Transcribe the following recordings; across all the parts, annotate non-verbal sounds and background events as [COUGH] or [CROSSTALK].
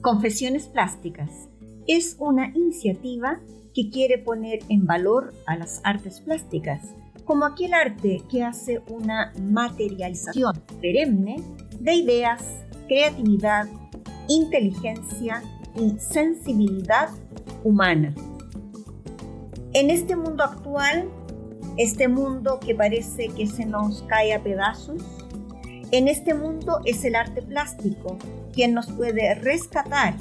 Confesiones Plásticas es una iniciativa que quiere poner en valor a las artes plásticas como aquel arte que hace una materialización perenne de ideas, creatividad, inteligencia y sensibilidad humana. En este mundo actual, este mundo que parece que se nos cae a pedazos, en este mundo es el arte plástico quien nos puede rescatar,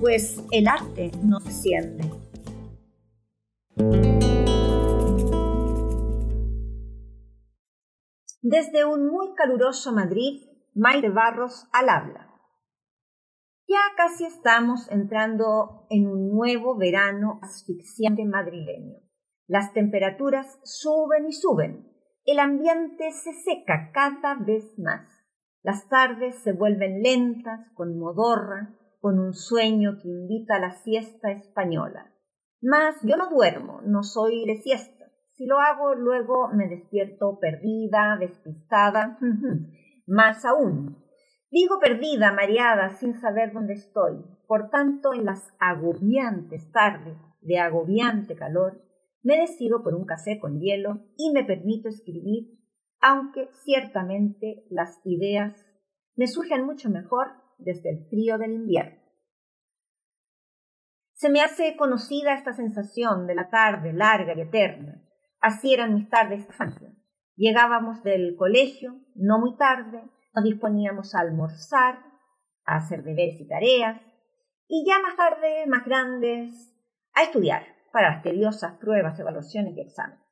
pues el arte nos desciende. Desde un muy caluroso Madrid, Maite Barros al habla. Ya casi estamos entrando en un nuevo verano asfixiante madrileño. Las temperaturas suben y suben. El ambiente se seca cada vez más. Las tardes se vuelven lentas, con modorra, con un sueño que invita a la siesta española. Mas yo no duermo, no soy de siesta. Si lo hago, luego me despierto perdida, despistada. [LAUGHS] Más aún, Digo perdida, mareada, sin saber dónde estoy. Por tanto, en las agobiantes tardes de agobiante calor, me decido por un café con hielo y me permito escribir, aunque ciertamente las ideas me surgen mucho mejor desde el frío del invierno. Se me hace conocida esta sensación de la tarde larga y eterna. Así eran mis tardes de Llegábamos del colegio, no muy tarde, nos disponíamos a almorzar, a hacer deberes y tareas, y ya más tarde, más grandes, a estudiar para las tediosas pruebas, evaluaciones y exámenes.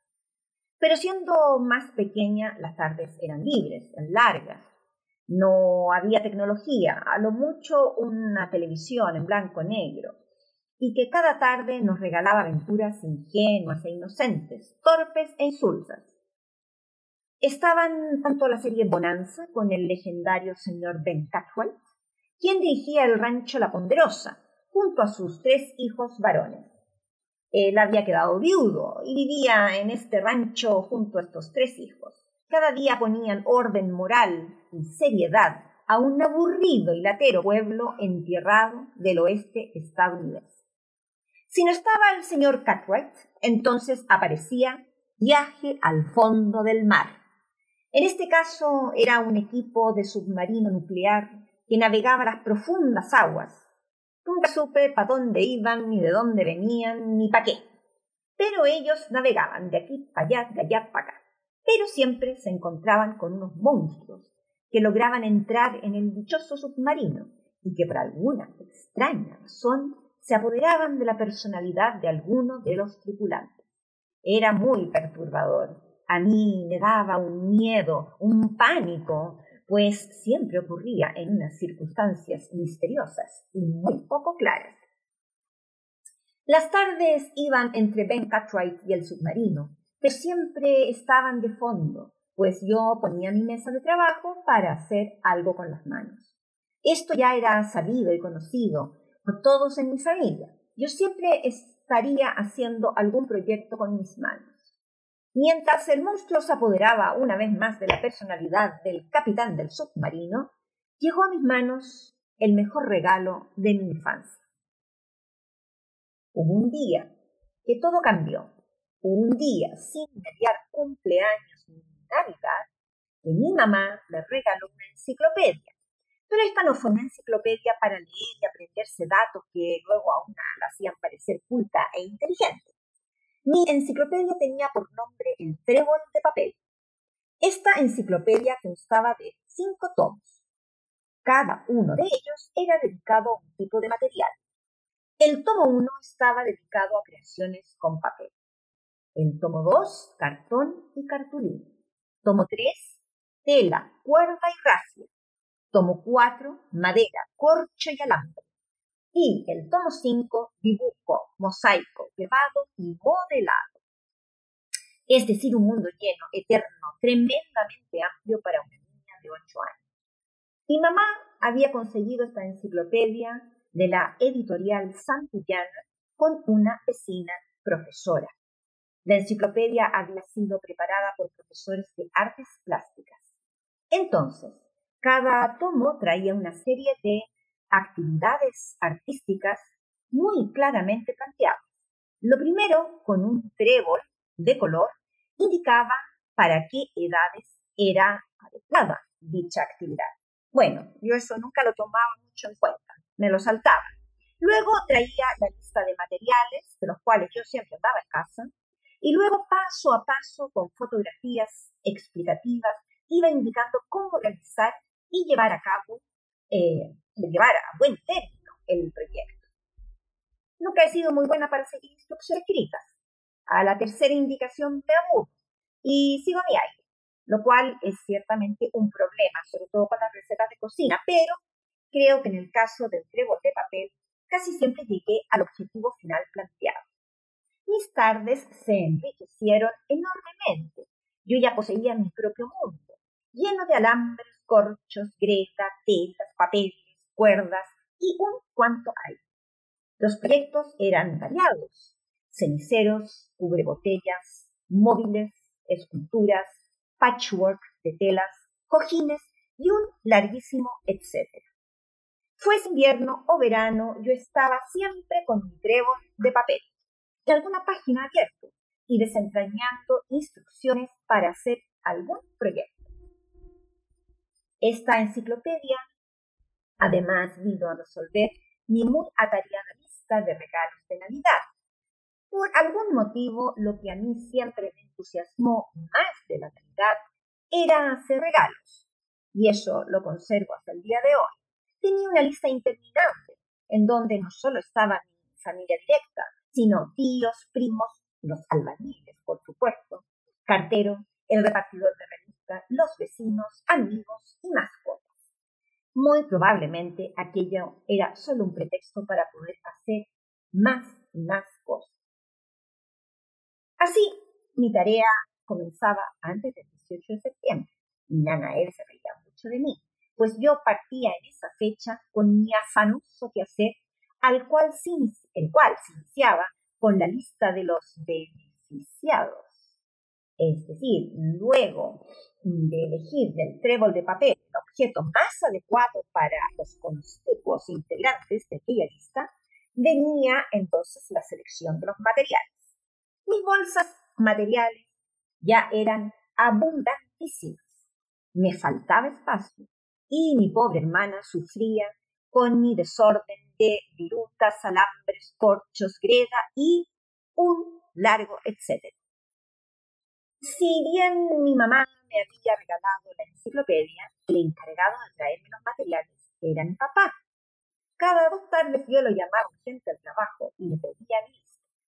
Pero siendo más pequeña, las tardes eran libres, largas. No había tecnología, a lo mucho una televisión en blanco negro, y que cada tarde nos regalaba aventuras ingenuas e inocentes, torpes e insulsas. Estaban tanto la serie Bonanza con el legendario señor Ben Catwell, quien dirigía el rancho La Ponderosa, junto a sus tres hijos varones. Él había quedado viudo y vivía en este rancho junto a estos tres hijos. Cada día ponían orden moral y seriedad a un aburrido y latero pueblo entierrado del oeste estadounidense. Si no estaba el señor Cartwright, entonces aparecía Viaje al fondo del mar en este caso era un equipo de submarino nuclear que navegaba las profundas aguas. Nunca supe para dónde iban, ni de dónde venían, ni para qué. Pero ellos navegaban de aquí para allá, de allá para acá. Pero siempre se encontraban con unos monstruos que lograban entrar en el dichoso submarino y que por alguna extraña razón se apoderaban de la personalidad de alguno de los tripulantes. Era muy perturbador a mí me daba un miedo, un pánico, pues siempre ocurría en unas circunstancias misteriosas y muy poco claras. Las tardes iban entre Ben Cartwright y el submarino, pero siempre estaban de fondo, pues yo ponía mi mesa de trabajo para hacer algo con las manos. Esto ya era sabido y conocido por todos en mi familia. Yo siempre estaría haciendo algún proyecto con mis manos. Mientras el monstruo se apoderaba una vez más de la personalidad del capitán del submarino, llegó a mis manos el mejor regalo de mi infancia. Hubo un día que todo cambió. un día sin mediar cumpleaños ni Navidad que mi mamá me regaló una enciclopedia. Pero esta no fue una enciclopedia para leer y aprenderse datos que luego a una la hacían parecer culta e inteligente. Mi enciclopedia tenía por nombre El Trébol de Papel. Esta enciclopedia constaba de cinco tomos. Cada uno de ellos era dedicado a un tipo de material. El tomo 1 estaba dedicado a creaciones con papel. El tomo 2, cartón y cartulina. Tomo 3, tela, cuerda y rafia. Tomo 4, madera, corcho y alambre y el tomo 5, dibujo, mosaico, grabado y modelado. Es decir, un mundo lleno, eterno, tremendamente amplio para una niña de 8 años. Mi mamá había conseguido esta enciclopedia de la editorial Santillana con una vecina profesora. La enciclopedia había sido preparada por profesores de artes plásticas. Entonces, cada tomo traía una serie de actividades artísticas muy claramente planteadas. Lo primero, con un trébol de color, indicaba para qué edades era adecuada dicha actividad. Bueno, yo eso nunca lo tomaba mucho en cuenta, me lo saltaba. Luego traía la lista de materiales, de los cuales yo siempre andaba en casa, y luego paso a paso, con fotografías explicativas, iba indicando cómo realizar y llevar a cabo, eh, llevar a buen término el proyecto. Nunca he sido muy buena para seguir instrucciones escritas. A la tercera indicación me aburro y sigo mi aire lo cual es ciertamente un problema, sobre todo con las recetas de cocina, pero creo que en el caso del trébol de papel casi siempre llegué al objetivo final planteado. Mis tardes se enriquecieron enormemente. Yo ya poseía mi propio mundo, lleno de alambres, corchos, greta, telas, papeles, cuerdas y un cuanto hay. Los proyectos eran variados, ceniceros, cubrebotellas, móviles, esculturas, patchwork de telas, cojines y un larguísimo etcétera. Fuese invierno o verano, yo estaba siempre con mi trébol de papel y alguna página abierta y desentrañando instrucciones para hacer algún proyecto. Esta enciclopedia además vino a resolver mi muy atareada lista de regalos de Navidad. Por algún motivo, lo que a mí siempre me entusiasmó más de la Navidad era hacer regalos. Y eso lo conservo hasta el día de hoy. Tenía una lista interminable, en donde no solo estaba mi familia directa, sino tíos, primos, los albañiles, por supuesto, cartero, el repartidor de los vecinos, amigos y mascotas. Muy probablemente aquello era solo un pretexto para poder hacer más y más cosas. Así, mi tarea comenzaba antes del 18 de septiembre. Mi nana él se reía mucho de mí, pues yo partía en esa fecha con mi afanoso quehacer, al cual el cual iniciaba con la lista de los beneficiados. Es decir, luego de elegir del trébol de papel el objeto más adecuado para los conspicuos integrantes de aquella lista, venía entonces la selección de los materiales. Mis bolsas materiales ya eran abundantísimas. Me faltaba espacio y mi pobre hermana sufría con mi desorden de virutas, alambres, corchos, greda y un largo etcétera. Si bien mi mamá me había regalado la enciclopedia, el encargado de traerme los materiales era mi papá. Cada dos tardes yo lo llamaba urgente al trabajo y le pedía mi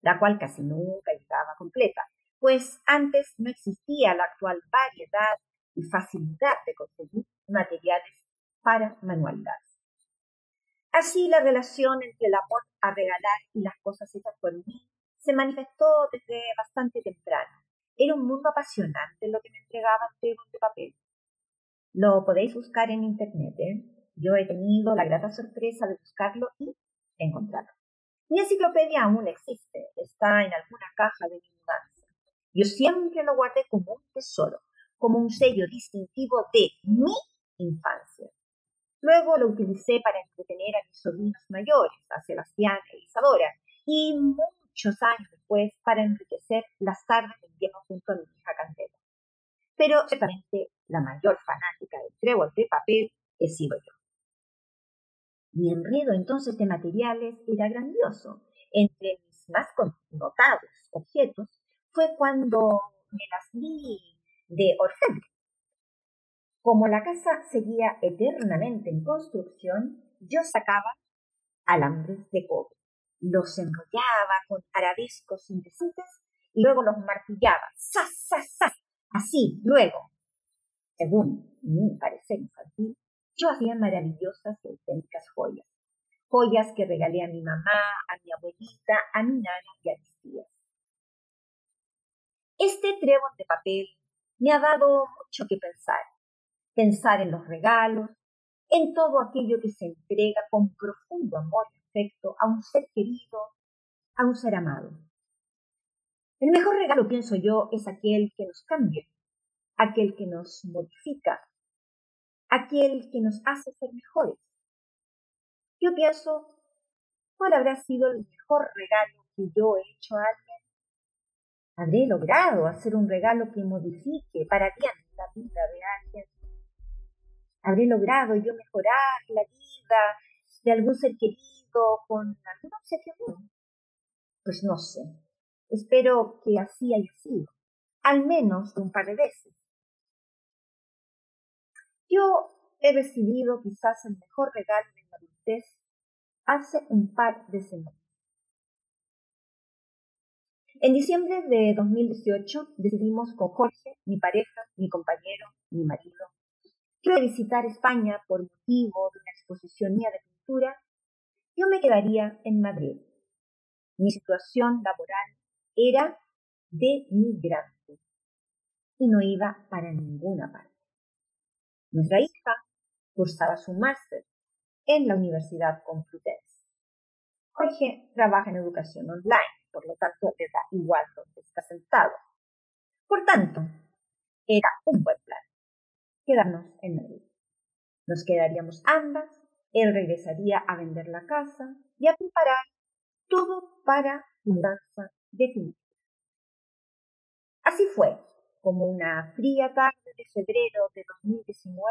la cual casi nunca llegaba completa, pues antes no existía la actual variedad y facilidad de conseguir materiales para manualidades. Así la relación entre el amor a regalar y las cosas hechas por mí se manifestó desde bastante temprano. Era un mundo apasionante lo que me entregaba el de papel. Lo podéis buscar en internet. ¿eh? Yo he tenido la grata sorpresa de buscarlo y encontrarlo. Mi enciclopedia aún existe, está en alguna caja de mi mudanza. Yo siempre lo guardé como un tesoro, como un sello distintivo de mi infancia. Luego lo utilicé para entretener a mis sobrinos mayores, a Sebastián e Isadora, y muchos años después para enriquecer las tardes de invierno junto a mi hija Candela. Pero ciertamente la mayor fanática del trébol de papel he sido yo. Mi enredo entonces de materiales era grandioso. Entre mis más connotados objetos fue cuando me las vi de orfebre. Como la casa seguía eternamente en construcción, yo sacaba alambres de cobre, los enrollaba con arabescos indecentes y luego los martillaba, ¡sa, sa, sa! Así, luego, según mi parecer infantil, yo hacía maravillosas y auténticas joyas. Joyas que regalé a mi mamá, a mi abuelita, a mi nana y a mis tías. Este trébol de papel me ha dado mucho que pensar. Pensar en los regalos, en todo aquello que se entrega con profundo amor afecto a un ser querido, a un ser amado. El mejor regalo, pienso yo, es aquel que nos cambia, aquel que nos modifica, aquel que nos hace ser mejores. yo pienso, ¿cuál habrá sido el mejor regalo que yo he hecho a alguien? ¿Habré logrado hacer un regalo que modifique para bien la vida de alguien? ¿Habré logrado yo mejorar la vida de algún ser querido con algún obsequio Pues no sé. Espero que así haya sido, al menos un par de veces. Yo he recibido quizás el mejor regalo de mi adultez hace un par de semanas. En diciembre de 2018 decidimos con Jorge, mi pareja, mi compañero, mi marido, que visitar España por motivo de una exposición mía de pintura, yo me quedaría en Madrid. Mi situación laboral era de migrante y no iba para ninguna parte. Nuestra hija cursaba su máster en la Universidad Complutense. Jorge trabaja en educación online, por lo tanto le da igual donde está sentado. Por tanto, era un buen plan quedarnos en Madrid. Nos quedaríamos ambas, él regresaría a vender la casa y a preparar todo para mudanza definitiva. Así fue, como una fría tarde de febrero de 2019,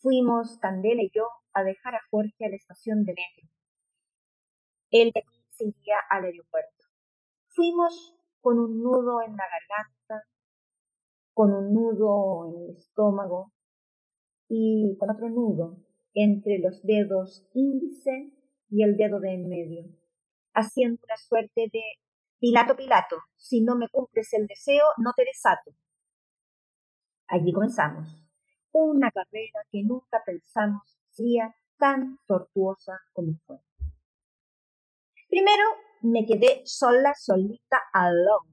fuimos Candela y yo a dejar a Jorge a la estación de metro. Él seguía al aeropuerto. Fuimos con un nudo en la garganta, con un nudo en el estómago y con otro nudo entre los dedos índice y el dedo de en medio, haciendo una suerte de Pilato, Pilato, si no me cumples el deseo, no te desato. Allí comenzamos, una carrera que nunca pensamos sería tan tortuosa como fue. Primero me quedé sola, solita, alone.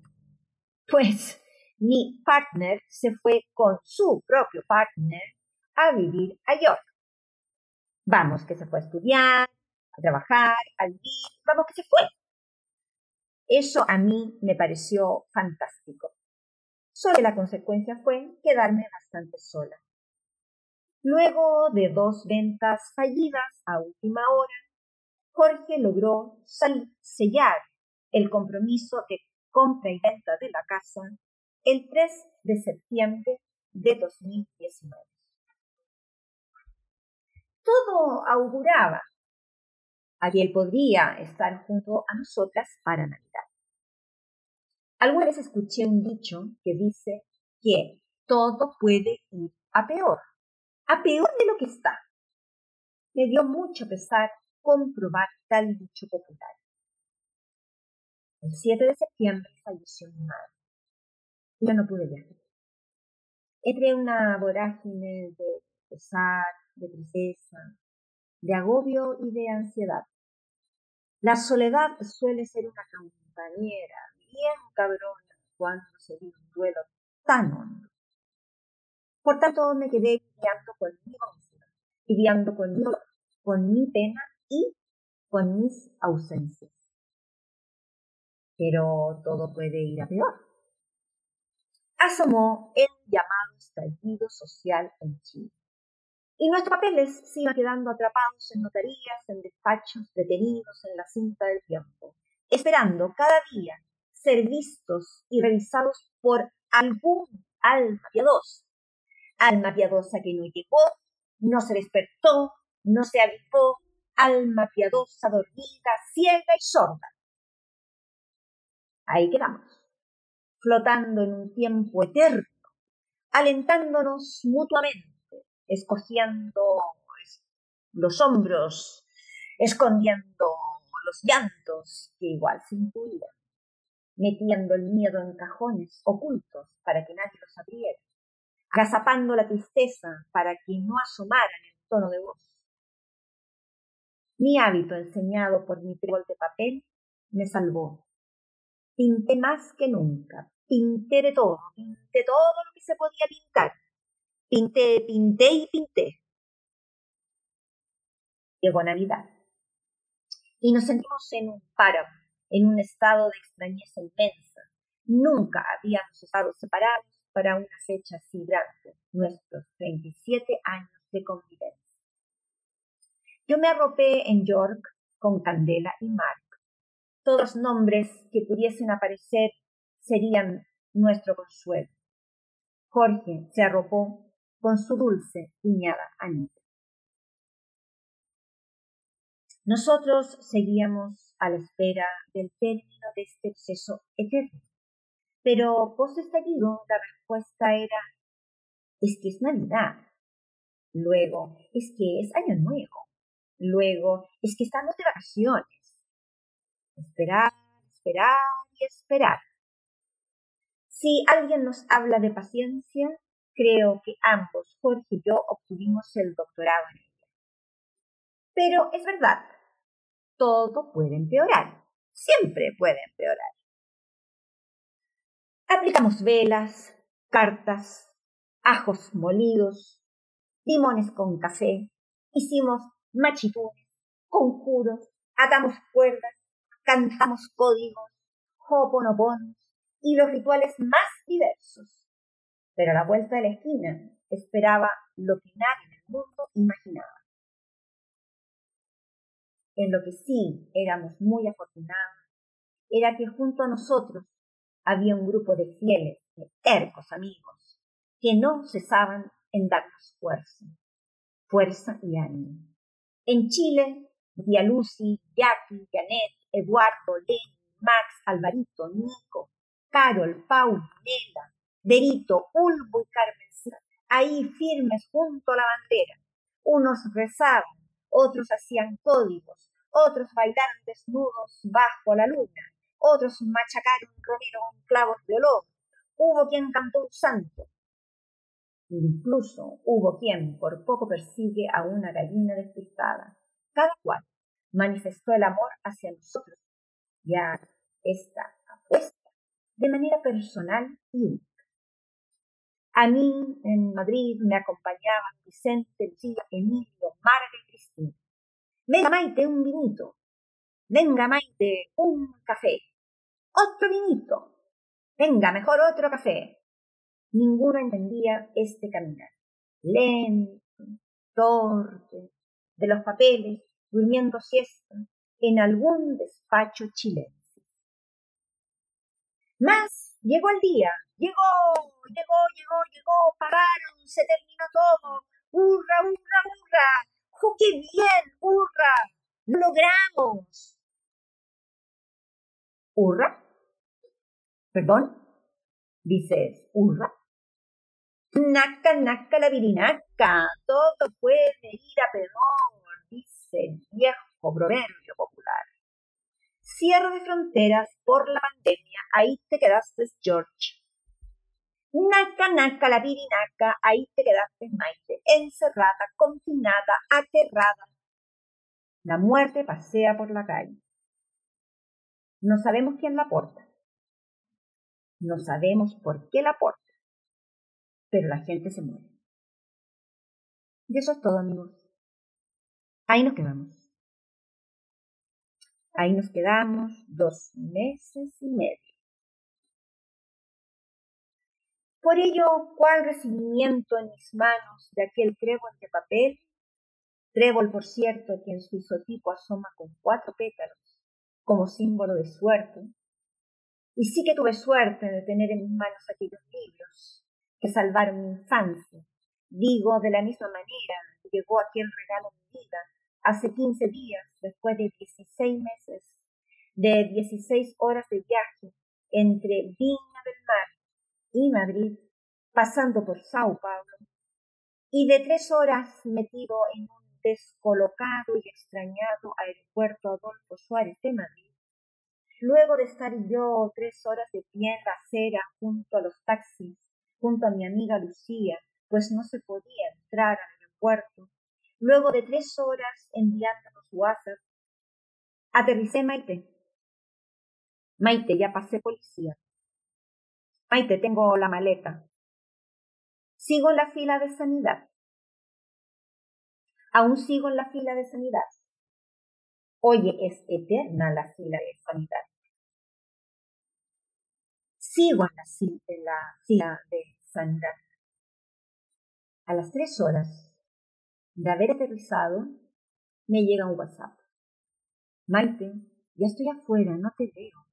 Pues mi partner se fue con su propio partner a vivir a York. Vamos, que se fue a estudiar, a trabajar, a vivir, vamos, que se fue. Eso a mí me pareció fantástico. Solo la consecuencia fue quedarme bastante sola. Luego de dos ventas fallidas a última hora, Jorge logró sellar el compromiso de compra y venta de la casa el 3 de septiembre de 2019. Todo auguraba a que él podría estar junto a nosotras para Navidad. Alguna vez escuché un dicho que dice que todo puede ir a peor, a peor de lo que está. Me dio mucho pesar comprobar tal dicho popular. El 7 de septiembre falleció mi madre yo no pude viajar. Entré en una vorágine de pesar, de tristeza, de agobio y de ansiedad. La soledad suele ser una compañera bien cabrona cuando se vive un duelo tan hondo. Por tanto, me quedé lidiando conmigo misma, lidiando conmigo, con mi pena y con mis ausencias. Pero todo puede ir a peor asomó el llamado estallido social en Chile. Y nuestros papeles se iban quedando atrapados en notarías, en despachos, detenidos en la cinta del tiempo, esperando cada día ser vistos y revisados por algún alma piadosa. Alma piadosa que no llegó, no se despertó, no se avivó, alma piadosa dormida, ciega y sorda. Ahí quedamos flotando en un tiempo eterno, alentándonos mutuamente, escogiendo los hombros, escondiendo los llantos que igual se intuían, metiendo el miedo en cajones ocultos para que nadie los abriera, agazapando la tristeza para que no asomara en el tono de voz. Mi hábito enseñado por mi trébol de papel me salvó Pinté más que nunca. Pinté de todo. Pinté todo lo que se podía pintar. Pinté, pinté y pinté. Llegó Navidad. Y nos sentimos en un páramo, en un estado de extrañeza inmensa. Nunca habíamos estado separados para una fecha así grande, nuestros 27 años de convivencia. Yo me arropé en York con Candela y Mark. Todos nombres que pudiesen aparecer serían nuestro consuelo. Jorge se arropó con su dulce cuñada Anita. Nosotros seguíamos a la espera del término de este proceso eterno. Pero post estallido la respuesta era es que es Navidad. Luego es que es Año Nuevo. Luego es que estamos de vacaciones. Esperar, esperar y esperar. Si alguien nos habla de paciencia, creo que ambos, Jorge y yo, obtuvimos el doctorado en ella. Pero es verdad, todo puede empeorar. Siempre puede empeorar. Aplicamos velas, cartas, ajos molidos, limones con café, hicimos machitunes, conjuros, atamos cuerdas, cantamos códigos, hoponoponos y los rituales más diversos. Pero a la vuelta de la esquina esperaba lo que nadie en el mundo imaginaba. En lo que sí éramos muy afortunados era que junto a nosotros había un grupo de fieles, de tercos amigos, que no cesaban en darnos fuerza, fuerza y ánimo. En Chile, Día Lucy, Jackie, Janet, Eduardo, Lenny, Max, Alvarito, Nico, Carol, Paul, Nela, Derito, Ulvo y Carmen, ahí firmes junto a la bandera. Unos rezaban, otros hacían códigos, otros bailaron desnudos bajo la luna, otros machacaron romero con clavos de olor. Hubo quien cantó un santo. Incluso hubo quien por poco persigue a una gallina despistada. Cada cual manifestó el amor hacia nosotros. Ya esta apuesta de manera personal y única. A mí en Madrid me acompañaban Vicente, Lucía, Emilio, Marga y Cristina. Venga Maite, un vinito. Venga Maite, un café. Otro vinito. Venga, mejor otro café. Ninguno entendía este caminar. Lento, torpe, de los papeles, durmiendo siesta, en algún despacho chileno. Más, llegó el día, llegó, llegó, llegó, llegó, pagaron, se terminó todo. ¡Hurra, hurra, hurra! ¡Oh, qué bien! ¡Hurra! ¡Lo logramos! ¿Hurra? ¿Perdón? Dices, ¿hurra? Naca, naca, la virinaca, todo puede ir a peor, dice el viejo proverbio popular cierre de fronteras por la pandemia, ahí te quedaste, George. Naca, naca, la virinaca, ahí te quedaste, Maite, encerrada, confinada, aterrada. La muerte pasea por la calle. No sabemos quién la porta. No sabemos por qué la porta. Pero la gente se muere. Y eso es todo, amigos. Ahí nos quedamos. Ahí nos quedamos dos meses y medio. Por ello, ¿cuál recibimiento en mis manos de aquel trébol de papel? Trébol, por cierto, que en su isotipo asoma con cuatro pétalos, como símbolo de suerte. Y sí que tuve suerte de tener en mis manos aquellos libros que salvaron mi infancia. Digo, de la misma manera llegó aquel regalo a mi vida hace 15 días, después de 16 meses, de 16 horas de viaje entre Viña del Mar y Madrid, pasando por Sao Paulo, y de tres horas metido en un descolocado y extrañado aeropuerto Adolfo Suárez de Madrid, luego de estar yo tres horas de pie en la acera junto a los taxis, junto a mi amiga Lucía, pues no se podía entrar al aeropuerto, Luego de tres horas enviándonos WhatsApp, aterricé Maite. Maite, ya pasé policía. Maite, tengo la maleta. Sigo en la fila de sanidad. Aún sigo en la fila de sanidad. Oye, es eterna la fila de sanidad. Sigo en la, fila de sanidad. A las tres horas de haber aterrizado, me llega un WhatsApp. Maite, ya estoy afuera, no te veo.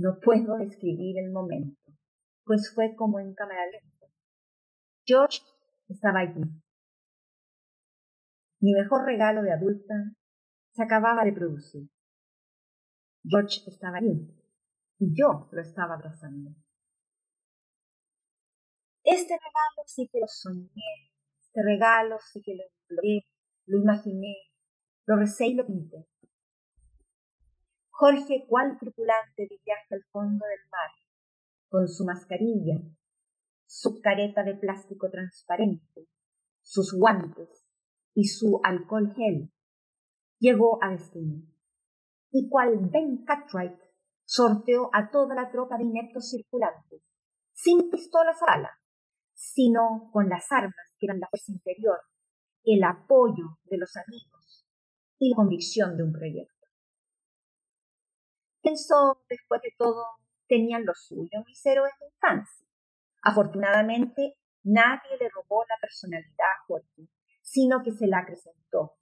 No puedo describir el momento, pues fue como en cámara lenta. George estaba allí. Mi mejor regalo de adulta se acababa de producir. George estaba allí y yo lo estaba abrazando. Este regalo sí que lo soñé, este regalo sí que lo imploré, lo imaginé, lo recé y lo pinté. Jorge, cual tripulante de viaje al fondo del mar, con su mascarilla, su careta de plástico transparente, sus guantes y su alcohol gel, llegó a destino. Y cual Ben Cartwright sorteó a toda la tropa de ineptos circulantes, sin pistolas a ala, sino con las armas que eran la fuerza interior, el apoyo de los amigos y la convicción de un proyecto. Pensó, después de todo, tenían lo suyo mis héroes de infancia. Afortunadamente, nadie le robó la personalidad a Jorge, sino que se la acrecentó.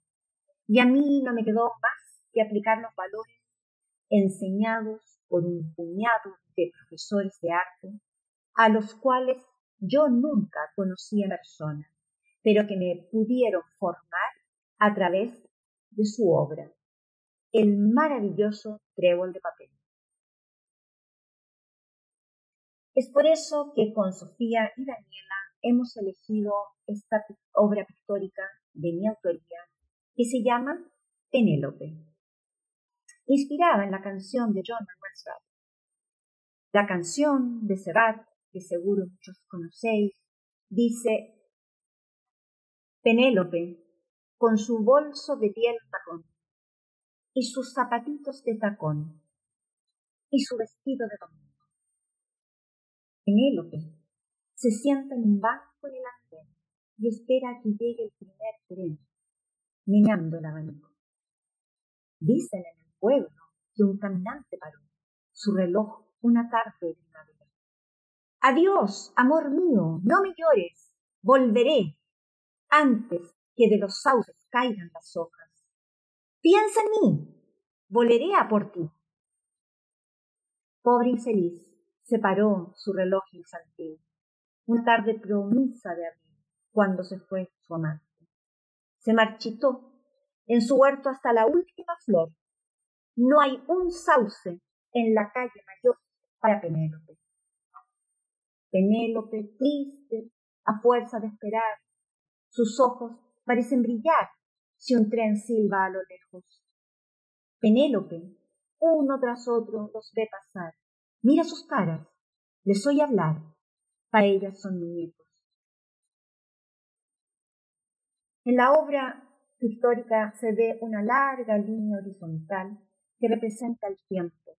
Y a mí no me quedó más que aplicar los valores enseñados por un puñado de profesores de arte, a los cuales yo nunca conocí en persona, pero que me pudieron formar a través de su obra, el maravilloso de papel. Es por eso que con Sofía y Daniela hemos elegido esta obra pictórica de mi autoría que se llama Penélope, inspirada en la canción de John Manuel La canción de Serrat que seguro muchos conocéis, dice Penélope, con su bolso de piel tacón, y sus zapatitos de tacón, y su vestido de domingo. Penélope se sienta en un banco en el andén y espera a que llegue el primer tren, meñando el abanico. Dicen en el pueblo que un caminante paró su reloj una tarde de primavera Adiós, amor mío, no me llores, volveré antes que de los sauces caigan las hojas. Piensa en mí, volveré a por ti. Pobre infeliz, se paró su reloj infantil, una tarde promisa de abril, cuando se fue su amante. Se marchitó en su huerto hasta la última flor. No hay un sauce en la calle mayor para Penélope. Penélope, triste, a fuerza de esperar. Sus ojos parecen brillar si un tren silba a lo lejos. Penélope, uno tras otro, los ve pasar. Mira sus caras, les oye hablar. Para ellas son nietos. En la obra pictórica se ve una larga línea horizontal que representa el tiempo.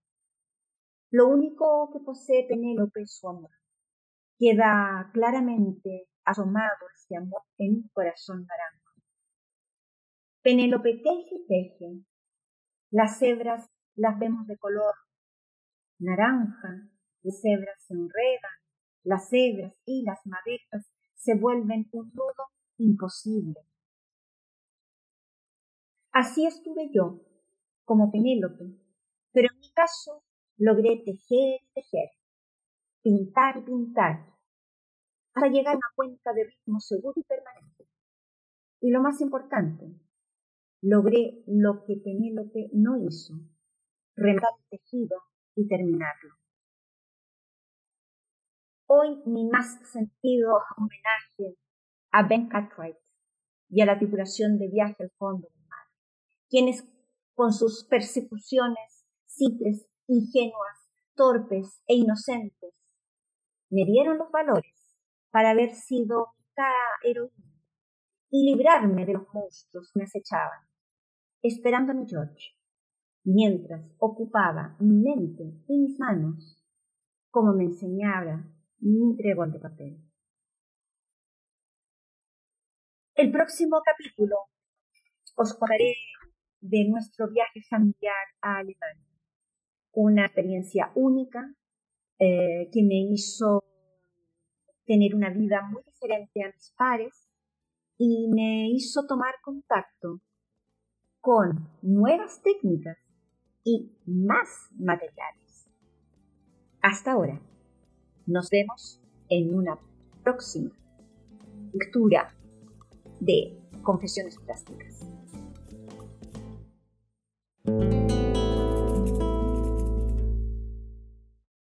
Lo único que posee Penélope es su amor queda claramente asomado este amor en un corazón naranjo. Penélope teje teje. Las cebras las vemos de color naranja, las cebras se enredan, las cebras y las madejas se vuelven un nudo imposible. Así estuve yo, como Penélope, pero en mi caso logré tejer tejer, pintar pintar, para llegar a una cuenta de ritmo seguro y permanente. Y lo más importante, logré lo que Penélope no hizo, rematar el tejido y terminarlo. Hoy mi más sentido homenaje a Ben Cartwright y a la tripulación de viaje al fondo del mar, quienes con sus persecuciones simples, ingenuas, torpes e inocentes me dieron los valores para haber sido mitad heroína y librarme de los monstruos que me acechaban, mi George, mientras ocupaba mi mente y mis manos como me enseñaba mi trébol de papel. El próximo capítulo os contaré de nuestro viaje familiar a Alemania, una experiencia única eh, que me hizo tener una vida muy diferente a mis pares y me hizo tomar contacto con nuevas técnicas y más materiales. Hasta ahora, nos vemos en una próxima lectura de Confesiones Plásticas.